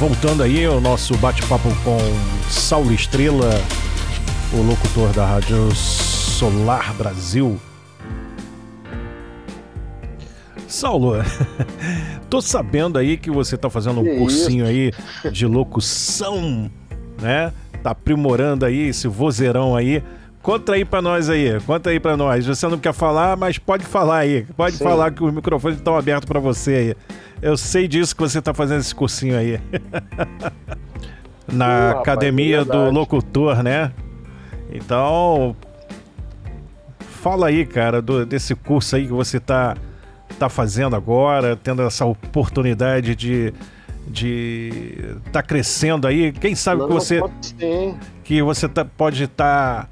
voltando aí o nosso bate-papo com Saulo Estrela, o locutor da Rádio Solar Brasil. Saulo, tô sabendo aí que você tá fazendo um que cursinho isso? aí de locução, né? Tá aprimorando aí esse vozeirão aí. Conta aí pra nós aí, conta aí pra nós. Você não quer falar, mas pode falar aí. Pode Sim. falar que os microfones estão abertos para você aí. Eu sei disso que você tá fazendo esse cursinho aí. Na academia rapaz, do locutor, né? Então, fala aí, cara, do, desse curso aí que você tá, tá fazendo agora, tendo essa oportunidade de de tá crescendo aí. Quem sabe não, que você que você tá, pode estar tá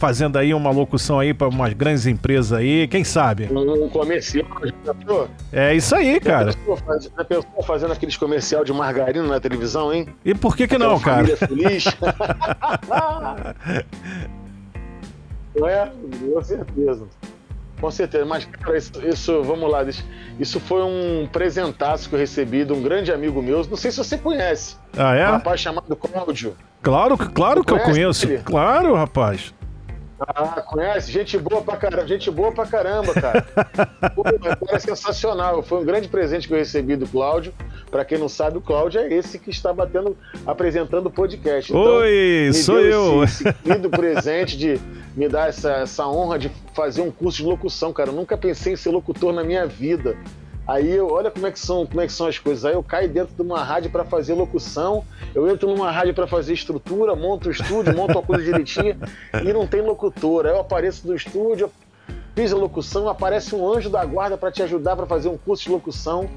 fazendo aí uma locução aí para umas grandes empresas aí, quem sabe? Um comercial, já pensou? É isso aí, cara. Já pensou fazendo aqueles comercial de margarina na televisão, hein? E por que que não, cara? Feliz. não é? Com certeza. Com certeza, mas cara, isso, isso, vamos lá, isso foi um presentaço que eu recebi de um grande amigo meu, não sei se você conhece. Ah, é? Um rapaz chamado Cláudio. Claro, claro que eu conheço. Ele? Claro, rapaz. Ah, conhece? Gente boa pra caramba, gente boa pra caramba, cara. Pô, é sensacional. Foi um grande presente que eu recebi do Cláudio. Pra quem não sabe, o Cláudio é esse que está batendo, apresentando o podcast. Então, Oi, sou eu. Esse, esse lindo presente de me dar essa, essa honra de fazer um curso de locução, cara. Eu nunca pensei em ser locutor na minha vida. Aí eu, olha como é que são, como é que são as coisas. Aí eu caio dentro de uma rádio para fazer locução, eu entro numa rádio para fazer estrutura, monto o estúdio, monto a coisa direitinha e não tem locutor. Aí eu apareço no estúdio, fiz a locução, aparece um anjo da guarda para te ajudar para fazer um curso de locução.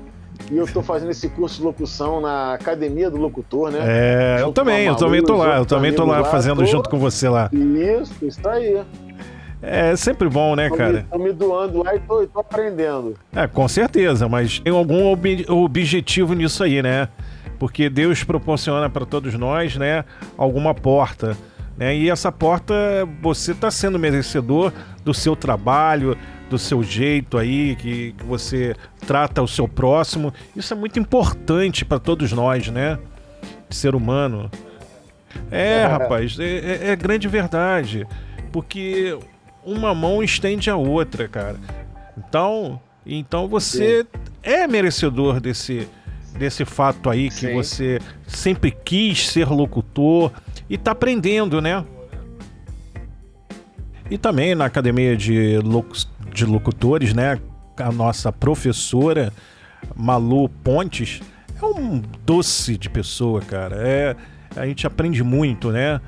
E eu estou fazendo esse curso de locução na Academia do Locutor, né? É, eu também, Malu, eu também tô lá, eu também tô lá, fazendo tô... junto com você lá. Isso, isso aí. É sempre bom, né, tô cara? Me, tô me doando lá e tô, tô aprendendo. É, com certeza, mas tem algum ob objetivo nisso aí, né? Porque Deus proporciona para todos nós, né, alguma porta. Né? E essa porta, você está sendo merecedor do seu trabalho, do seu jeito aí, que, que você trata o seu próximo. Isso é muito importante para todos nós, né? Ser humano. É, rapaz, é, é, é grande verdade. Porque uma mão estende a outra, cara. Então, então você Sim. é merecedor desse desse fato aí que Sim. você sempre quis ser locutor e tá aprendendo, né? E também na academia de, loc de locutores, né? A nossa professora Malu Pontes é um doce de pessoa, cara. É, a gente aprende muito, né?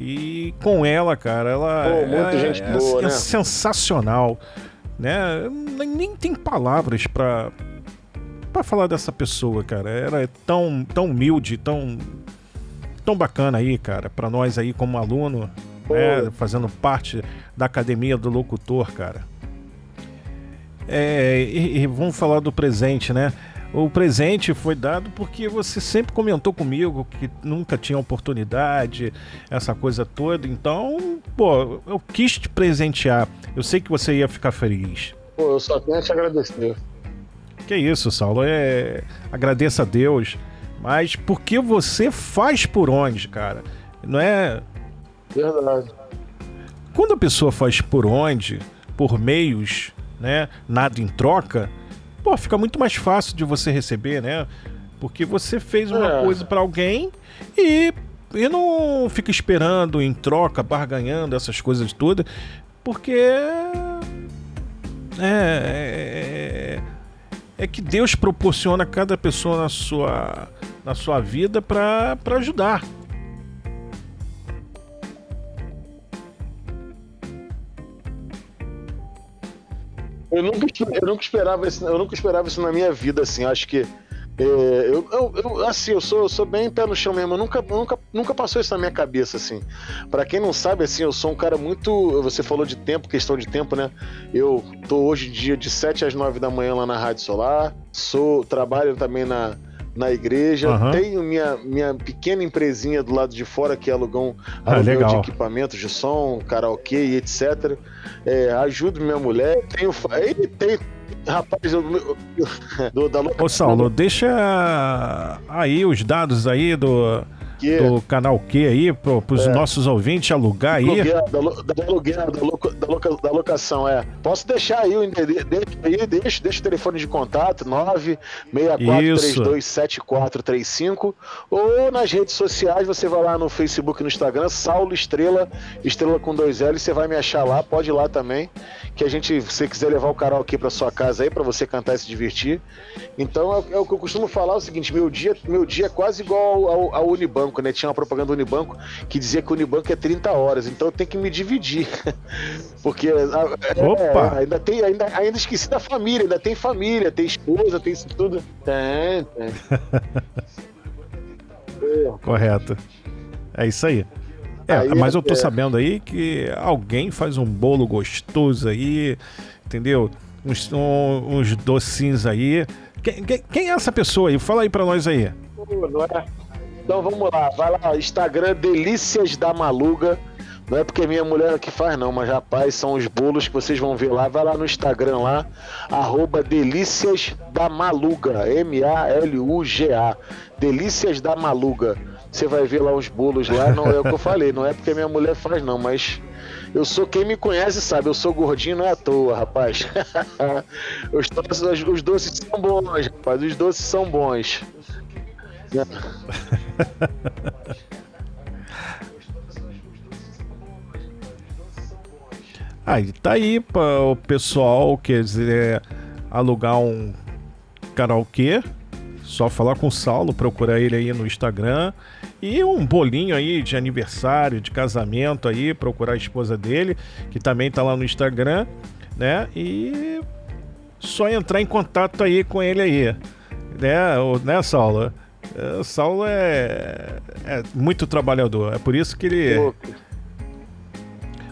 E com ela, cara, ela, Pô, muita é, gente é, boa, é né? sensacional, né? Nem tem palavras para para falar dessa pessoa, cara. Ela é tão tão humilde, tão tão bacana aí, cara, para nós aí como aluno, né, fazendo parte da academia do locutor, cara. É, e, e vamos falar do presente, né? O presente foi dado porque você sempre comentou comigo que nunca tinha oportunidade, essa coisa toda. Então, pô, eu quis te presentear. Eu sei que você ia ficar feliz. Pô, eu só tenho a te agradecer. Que isso, Saulo. É... Agradeça a Deus. Mas porque você faz por onde, cara? Não é. Verdade. Quando a pessoa faz por onde, por meios, né? Nada em troca pô, fica muito mais fácil de você receber, né? Porque você fez uma é. coisa para alguém e, e não fica esperando em troca, barganhando, essas coisas todas, porque é, é, é que Deus proporciona a cada pessoa na sua, na sua vida para ajudar. Eu nunca, eu nunca esperava isso, eu nunca esperava isso na minha vida, assim. Acho que é, eu, eu, eu, assim, eu sou, eu sou bem pé no chão mesmo. Eu nunca, nunca, nunca passou isso na minha cabeça, assim. Para quem não sabe, assim, eu sou um cara muito. Você falou de tempo, questão de tempo, né? Eu tô hoje em dia de 7 às 9 da manhã lá na Rádio Solar. Sou, trabalho também na, na igreja. Uhum. Tenho minha, minha pequena empresinha do lado de fora que é alugam ah, de equipamentos de som, karaokê e etc. É, ajudo minha mulher. Tenho, tenho, Rapaz, eu, do, da Ô, Saulo, deixa aí os dados aí do do canal Q aí, para os é. nossos ouvintes alugar aí. Aluguel, da, da aluguel, da, loca, da, loca, da, locação, é. Posso deixar aí o endereço, aí, deixa, deixa o telefone de contato, 964327435 ou nas redes sociais, você vai lá no Facebook e no Instagram, Saulo Estrela, Estrela com dois L, você vai me achar lá, pode ir lá também, que a gente, se você quiser levar o karaokê para sua casa aí, para você cantar e se divertir. Então, é, é, o que eu costumo falar, é o seguinte, meu dia, meu dia é quase igual ao, ao Unibanco Unibanco, né? Tinha uma propaganda do Unibanco que dizia que o Unibanco é 30 horas, então eu tenho que me dividir. Porque é, Opa. É, ainda tem, ainda, ainda esqueci da família, ainda tem família, tem esposa, tem isso tudo. Tem, tem. Correto. É isso aí. É, aí mas eu tô é... sabendo aí que alguém faz um bolo gostoso aí, entendeu? Uns, um, uns docinhos aí. Quem, quem, quem, é essa pessoa aí? Fala aí pra nós aí. Não é, então vamos lá, vai lá, Instagram Delícias da Maluga. Não é porque minha mulher que faz, não, mas rapaz, são os bolos que vocês vão ver lá. Vai lá no Instagram lá, arroba Delícias da Maluga, M-A-L-U-G-A. Delícias da Maluga. Você vai ver lá os bolos lá, não é o que eu falei, não é porque minha mulher faz, não, mas eu sou quem me conhece, sabe? Eu sou gordinho, não é à toa, rapaz. os, doces, os doces são bons, rapaz. Os doces são bons. Aí tá aí para o pessoal quer dizer alugar um karaokê, só falar com o Saulo, procurar ele aí no Instagram e um bolinho aí de aniversário, de casamento aí, procurar a esposa dele, que também tá lá no Instagram, né? E só entrar em contato aí com ele aí, né, né Saulo? O Saulo é, é muito trabalhador, é por isso que ele.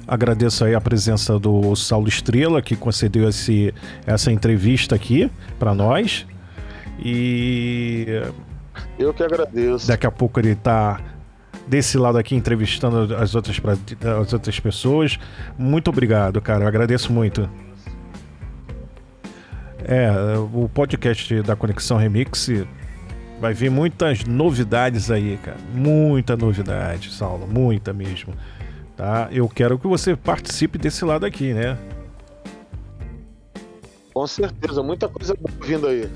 Agradeço aí a presença do Saulo Estrela, que concedeu esse, essa entrevista aqui para nós. E. Eu que agradeço. Daqui a pouco ele está desse lado aqui entrevistando as outras, as outras pessoas. Muito obrigado, cara. Eu agradeço muito. É, o podcast da Conexão Remix Vai vir muitas novidades aí, cara. Muita novidade, Saulo. Muita mesmo. Tá? Eu quero que você participe desse lado aqui, né? Com certeza, muita coisa vindo aí.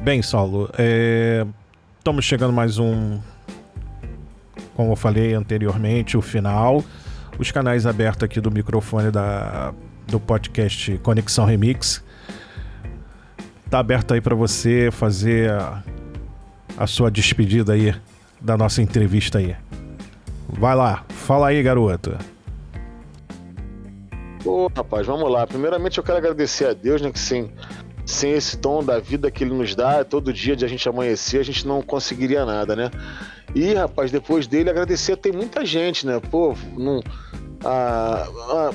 Bem, Saulo, é... estamos chegando mais um, como eu falei anteriormente, o final. Os canais abertos aqui do microfone da, do podcast Conexão Remix tá aberto aí para você fazer a, a, sua despedida aí da nossa entrevista aí. Vai lá, fala aí, garoto. Ô, rapaz, vamos lá. Primeiramente eu quero agradecer a Deus, né, que sem, sem esse dom da vida que ele nos dá, todo dia de a gente amanhecer, a gente não conseguiria nada, né? E, rapaz, depois dele agradecer, tem muita gente, né? Pô, não, a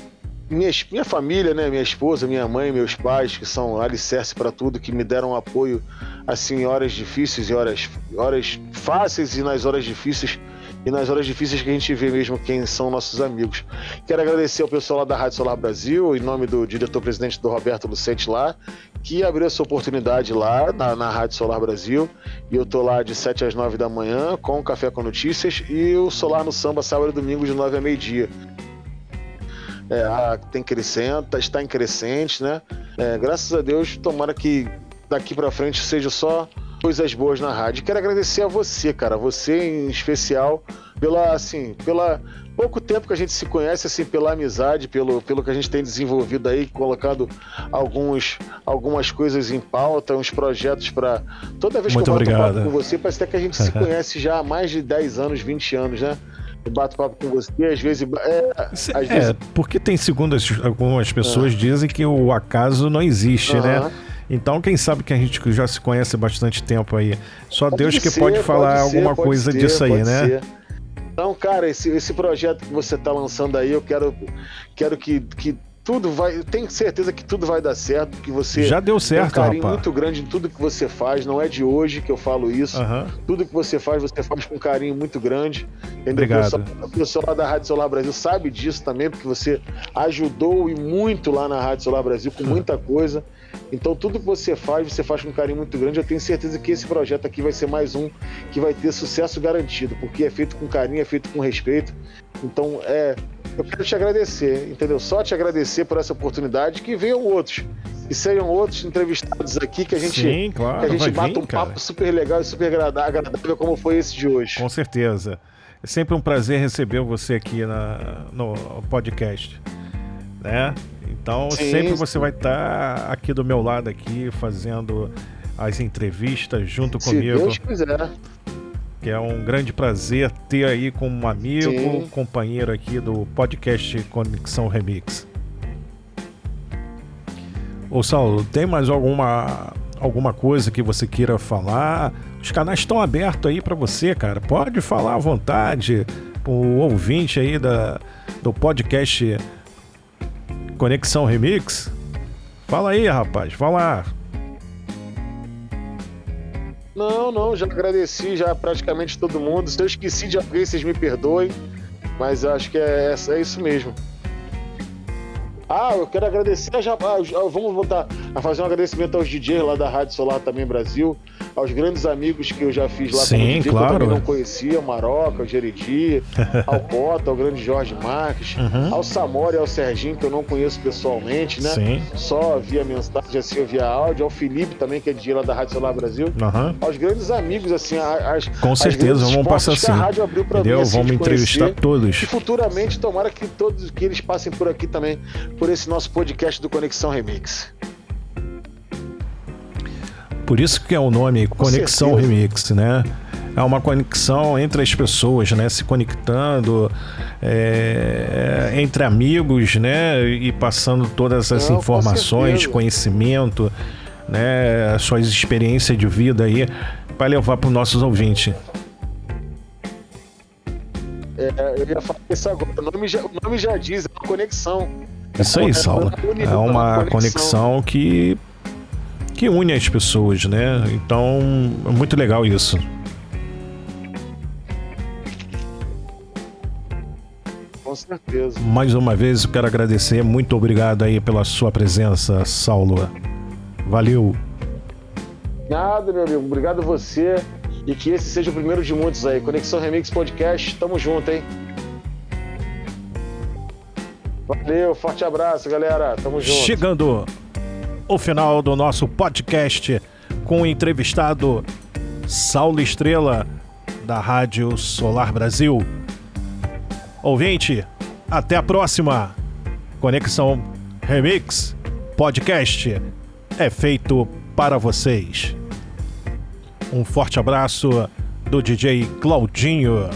minha, minha família, né, minha esposa, minha mãe, meus pais, que são alicerce para tudo, que me deram apoio assim em horas difíceis e horas, horas fáceis e nas horas difíceis e nas horas difíceis que a gente vê mesmo quem são nossos amigos. Quero agradecer ao pessoal lá da Rádio Solar Brasil, em nome do diretor-presidente do Roberto Lucente lá, que abriu essa oportunidade lá na, na Rádio Solar Brasil. E eu tô lá de 7 às 9 da manhã com o Café com Notícias e o Solar no Samba sábado e domingo de 9 a meio-dia é, tem crescendo, tá, está em crescente, né? É, graças a Deus, tomara que daqui para frente seja só coisas boas na rádio. Quero agradecer a você, cara, você em especial, pela, assim, pela pouco tempo que a gente se conhece, assim, pela amizade, pelo, pelo que a gente tem desenvolvido aí, colocado alguns, algumas coisas em pauta, uns projetos para toda vez Muito que eu obrigado. com você, parece até que a gente se conhece já há mais de 10 anos, 20 anos, né? Bato papo com você, às vezes. É, às é vezes... porque tem segundo algumas pessoas é. dizem que o acaso não existe, uhum. né? Então, quem sabe que a gente já se conhece há bastante tempo aí. Só pode Deus que ser, pode falar pode alguma ser, coisa ser, disso aí, né? Ser. Então, cara, esse, esse projeto que você está lançando aí, eu quero, quero que, que tudo vai. Eu tenho certeza que tudo vai dar certo, que você já deu certo, tem um carinho rapaz. muito grande em tudo que você faz. Não é de hoje que eu falo isso. Aham. Tudo que você faz, você faz com um carinho muito grande. Entendeu? Obrigado. O pessoal- O pessoal lá da Rádio Solar Brasil sabe disso também, porque você ajudou e muito lá na Rádio Solar Brasil com muita coisa. Então tudo que você faz, você faz com um carinho muito grande. Eu tenho certeza que esse projeto aqui vai ser mais um que vai ter sucesso garantido, porque é feito com carinho, é feito com respeito. Então é, eu quero te agradecer, entendeu? Só te agradecer por essa oportunidade, que venham outros, que sejam outros entrevistados aqui, que a gente, Sim, claro, que a gente bata vir, um cara. papo super legal e super agradável, como foi esse de hoje. Com certeza. É sempre um prazer receber você aqui na, no podcast, né? Então Sim, sempre sim. você vai estar aqui do meu lado aqui fazendo as entrevistas junto Se comigo, Deus quiser. Que é um grande prazer ter aí como um amigo, Sim. companheiro aqui do podcast Conexão Remix. Ô Saulo, tem mais alguma alguma coisa que você queira falar? Os canais estão abertos aí para você, cara. Pode falar à vontade. O ouvinte aí da, do podcast Conexão Remix. Fala aí, rapaz. Fala. Não, não, já agradeci já praticamente todo mundo. Se eu esqueci de alguém, vocês me perdoem. Mas acho que é, é isso mesmo. Ah, eu quero agradecer já. ah, vamos voltar a fazer um agradecimento aos DJs lá da Rádio Solar também Brasil, aos grandes amigos que eu já fiz lá Sim, como DJ, que claro. eu também não conhecia, Maroca, o Jeredi, ao Cota, ao grande Jorge Marques, Uhum. ao Samora e ao Serginho, que eu não conheço pessoalmente, né? Sim. Só via mensagem, assim, via áudio, ao Felipe também, que é DJ lá da Rádio Solar Brasil Aham. aos grandes amigos, assim, as, Com certeza, vamos passar que a rádio abriu pra Entendeu? mim, assim, Vamos de entrevistar conhecer. todos. E futuramente, tomara que todos que eles passem por aqui também, por esse nosso podcast do Conexão Remix. Por isso que é o nome Conexão. Remix, né? É uma conexão entre as pessoas, né? Se conectando é, entre amigos, né? E passando todas as Não, informações, conhecimento, né? As suas experiências de vida aí para levar para os nossos ouvintes. É, eu ia falar isso agora. O nome já, o nome já diz, é uma conexão. Isso aí, É Saulo. É uma uma conexão que que une as pessoas, né? Então, é muito legal isso. Com certeza. Mais uma vez eu quero agradecer, muito obrigado aí pela sua presença, Saulo. Valeu. Nada, meu amigo. Obrigado a você. E que esse seja o primeiro de muitos aí. Conexão Remix Podcast. Tamo junto, hein? Valeu, forte abraço, galera. Tamo junto. Chegando o final do nosso podcast com o entrevistado Saulo Estrela da Rádio Solar Brasil. Ouvinte, até a próxima. Conexão Remix Podcast é feito para vocês. Um forte abraço do DJ Claudinho.